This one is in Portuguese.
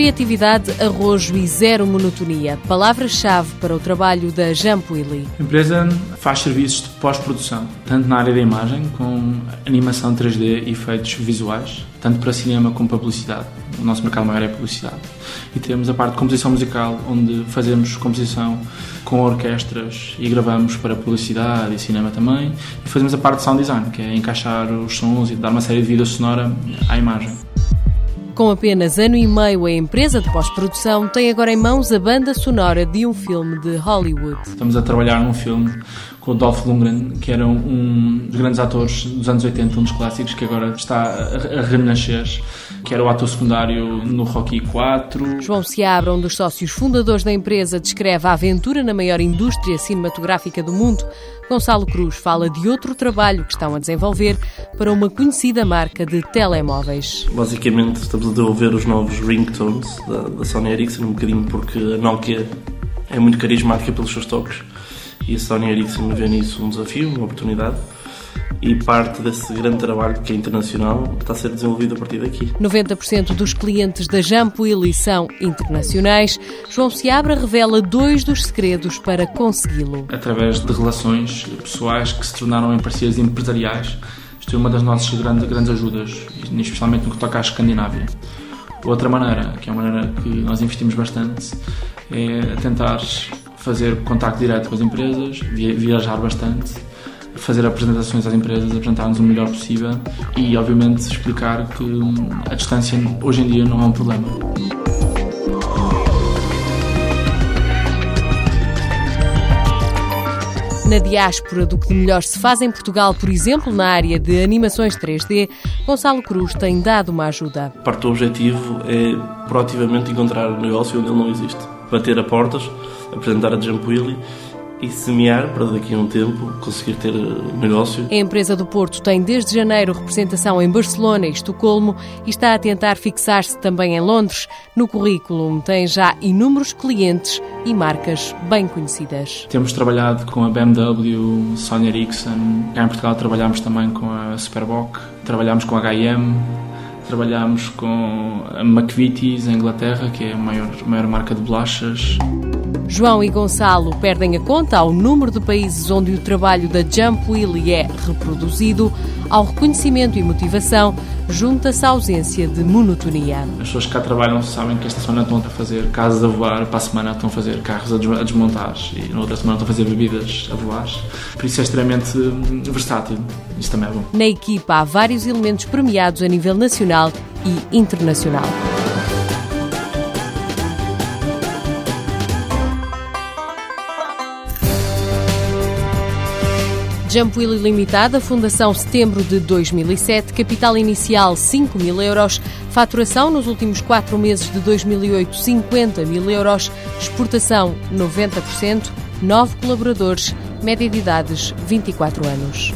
Criatividade, arrojo e zero monotonia. Palavras-chave para o trabalho da Jump Willy. A empresa faz serviços de pós-produção, tanto na área da imagem, com animação 3D e efeitos visuais, tanto para cinema como para publicidade. O nosso mercado maior é publicidade. E temos a parte de composição musical, onde fazemos composição com orquestras e gravamos para publicidade e cinema também. E fazemos a parte de sound design, que é encaixar os sons e dar uma série de vida sonora à imagem. Com apenas ano e meio, a empresa de pós-produção tem agora em mãos a banda sonora de um filme de Hollywood. Estamos a trabalhar num filme com o Dolph Lundgren, que era um dos grandes atores dos anos 80, um dos clássicos, que agora está a renascer, que era o ator secundário no Rocky 4. João Seabra, um dos sócios fundadores da empresa, descreve a aventura na maior indústria cinematográfica do mundo. Gonçalo Cruz fala de outro trabalho que estão a desenvolver para uma conhecida marca de telemóveis. Basicamente, estamos a desenvolver os novos ringtones da, da Sony Ericsson, um bocadinho porque a Nokia é muito carismática pelos seus toques e a Sony Ericsson vê nisso um desafio, uma oportunidade e parte desse grande trabalho que é internacional está a ser desenvolvido a partir daqui. 90% dos clientes da Jump Willy são internacionais. João Seabra revela dois dos segredos para consegui-lo. Através de relações pessoais que se tornaram em parcerias empresariais, isto é uma das nossas grandes, grandes ajudas, especialmente no que toca à Escandinávia. Outra maneira, que é uma maneira que nós investimos bastante, é tentar fazer contato direto com as empresas, viajar bastante, fazer apresentações às empresas, apresentar-nos o melhor possível e, obviamente, explicar que a distância hoje em dia não é um problema. Na diáspora do que de melhor se faz em Portugal, por exemplo, na área de animações 3D, Gonçalo Cruz tem dado uma ajuda. Parte do objetivo é proativamente encontrar um negócio onde ele não existe. Bater a portas apresentar a Jump Willy e semear para daqui a um tempo conseguir ter eh, negócio. A empresa do Porto tem desde janeiro representação em Barcelona e Estocolmo e está a tentar fixar-se também em Londres. No currículo tem já inúmeros clientes e marcas bem conhecidas. Temos trabalhado com a BMW, Sony Ericsson, cá em Portugal trabalhamos também com a Superboc, trabalhamos com a H&M, trabalhamos com a McVitie's em Inglaterra, que é a maior, maior marca de bolachas. João e Gonçalo perdem a conta ao número de países onde o trabalho da Jump Willy é reproduzido, ao reconhecimento e motivação, junta-se a ausência de monotonia. As pessoas que cá trabalham sabem que esta semana estão a fazer casas a voar, para a semana estão a fazer carros a desmontar e na outra semana estão a fazer bebidas a voar. Por isso é extremamente hum, versátil. Isso também é bom. Na equipa há vários elementos premiados a nível nacional e internacional. Jump Willy Limitada, fundação setembro de 2007, capital inicial 5 mil euros, faturação nos últimos quatro meses de 2008 50 mil euros, exportação 90%, nove colaboradores, média de idades 24 anos.